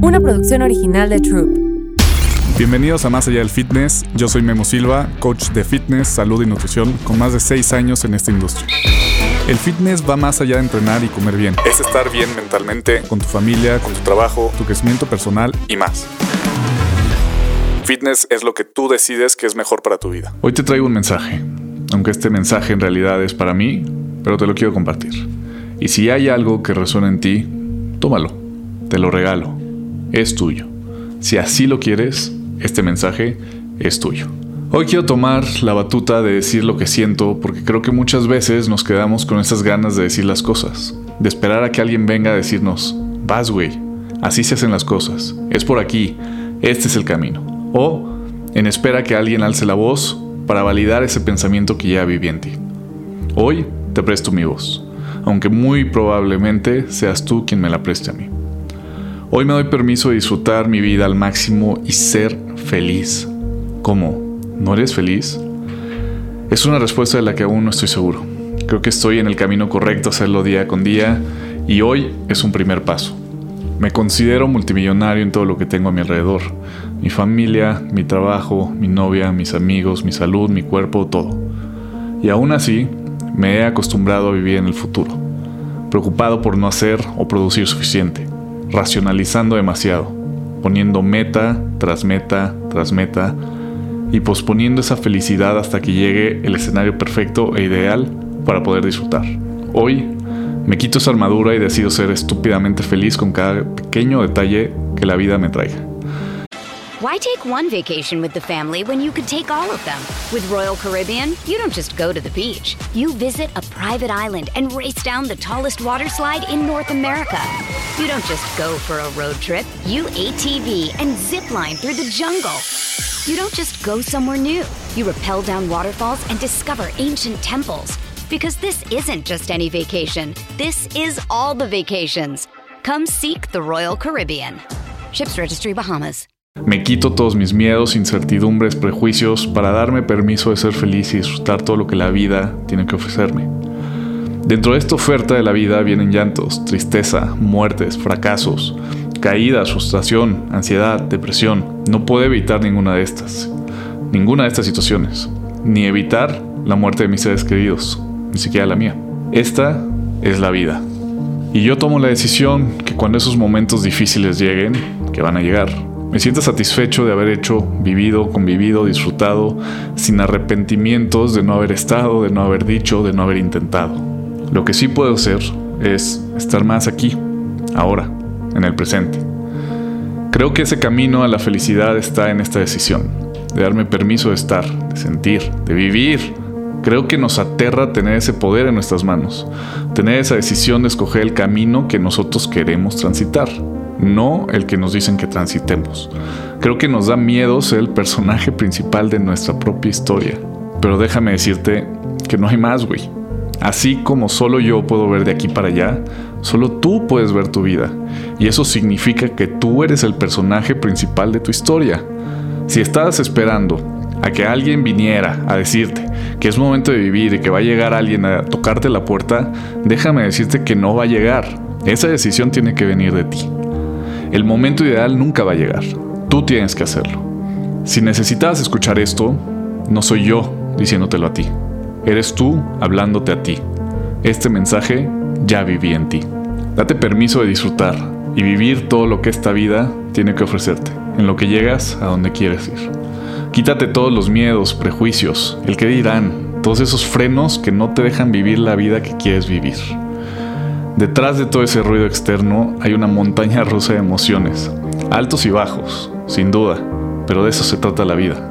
Una producción original de Troop. Bienvenidos a Más Allá del Fitness. Yo soy Memo Silva, coach de fitness, salud y nutrición con más de 6 años en esta industria. El fitness va más allá de entrenar y comer bien. Es estar bien mentalmente, con tu familia, con tu trabajo, tu crecimiento personal y más. Fitness es lo que tú decides que es mejor para tu vida. Hoy te traigo un mensaje, aunque este mensaje en realidad es para mí, pero te lo quiero compartir. Y si hay algo que resuena en ti, tómalo, te lo regalo, es tuyo. Si así lo quieres, este mensaje es tuyo. Hoy quiero tomar la batuta de decir lo que siento porque creo que muchas veces nos quedamos con esas ganas de decir las cosas, de esperar a que alguien venga a decirnos, vas güey, así se hacen las cosas, es por aquí, este es el camino o en espera que alguien alce la voz para validar ese pensamiento que ya viví en ti. Hoy te presto mi voz, aunque muy probablemente seas tú quien me la preste a mí. Hoy me doy permiso de disfrutar mi vida al máximo y ser feliz. ¿Cómo? ¿No eres feliz? Es una respuesta de la que aún no estoy seguro. Creo que estoy en el camino correcto a hacerlo día con día y hoy es un primer paso. Me considero multimillonario en todo lo que tengo a mi alrededor. Mi familia, mi trabajo, mi novia, mis amigos, mi salud, mi cuerpo, todo. Y aún así, me he acostumbrado a vivir en el futuro, preocupado por no hacer o producir suficiente, racionalizando demasiado, poniendo meta tras meta tras meta y posponiendo esa felicidad hasta que llegue el escenario perfecto e ideal para poder disfrutar. Hoy me quito esa armadura y decido ser estúpidamente feliz con cada pequeño detalle que la vida me traiga. Why take one vacation with the family when you could take all of them? With Royal Caribbean, you don't just go to the beach. You visit a private island and race down the tallest water slide in North America. You don't just go for a road trip. You ATV and zip line through the jungle. You don't just go somewhere new. You rappel down waterfalls and discover ancient temples. Because this isn't just any vacation. This is all the vacations. Come seek the Royal Caribbean. Ships Registry Bahamas. Me quito todos mis miedos, incertidumbres, prejuicios para darme permiso de ser feliz y disfrutar todo lo que la vida tiene que ofrecerme. Dentro de esta oferta de la vida vienen llantos, tristeza, muertes, fracasos, caídas, frustración, ansiedad, depresión. No puedo evitar ninguna de estas, ninguna de estas situaciones, ni evitar la muerte de mis seres queridos, ni siquiera la mía. Esta es la vida. Y yo tomo la decisión que cuando esos momentos difíciles lleguen, que van a llegar, me siento satisfecho de haber hecho, vivido, convivido, disfrutado, sin arrepentimientos de no haber estado, de no haber dicho, de no haber intentado. Lo que sí puedo hacer es estar más aquí, ahora, en el presente. Creo que ese camino a la felicidad está en esta decisión, de darme permiso de estar, de sentir, de vivir, Creo que nos aterra tener ese poder en nuestras manos, tener esa decisión de escoger el camino que nosotros queremos transitar, no el que nos dicen que transitemos. Creo que nos da miedo ser el personaje principal de nuestra propia historia. Pero déjame decirte que no hay más, güey. Así como solo yo puedo ver de aquí para allá, solo tú puedes ver tu vida. Y eso significa que tú eres el personaje principal de tu historia. Si estás esperando a que alguien viniera a decirte que es momento de vivir y que va a llegar alguien a tocarte la puerta, déjame decirte que no va a llegar. Esa decisión tiene que venir de ti. El momento ideal nunca va a llegar. Tú tienes que hacerlo. Si necesitas escuchar esto, no soy yo diciéndotelo a ti. Eres tú hablándote a ti. Este mensaje ya viví en ti. Date permiso de disfrutar y vivir todo lo que esta vida tiene que ofrecerte, en lo que llegas a donde quieres ir. Quítate todos los miedos, prejuicios, el que dirán, todos esos frenos que no te dejan vivir la vida que quieres vivir. Detrás de todo ese ruido externo hay una montaña rusa de emociones, altos y bajos, sin duda, pero de eso se trata la vida.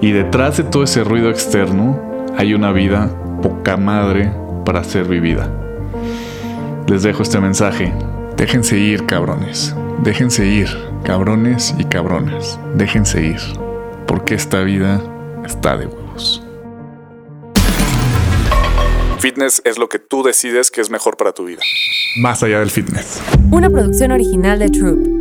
Y detrás de todo ese ruido externo hay una vida poca madre para ser vivida. Les dejo este mensaje. Déjense ir, cabrones. Déjense ir, cabrones y cabronas. Déjense ir. Porque esta vida está de huevos. Fitness es lo que tú decides que es mejor para tu vida. Más allá del fitness. Una producción original de Troop.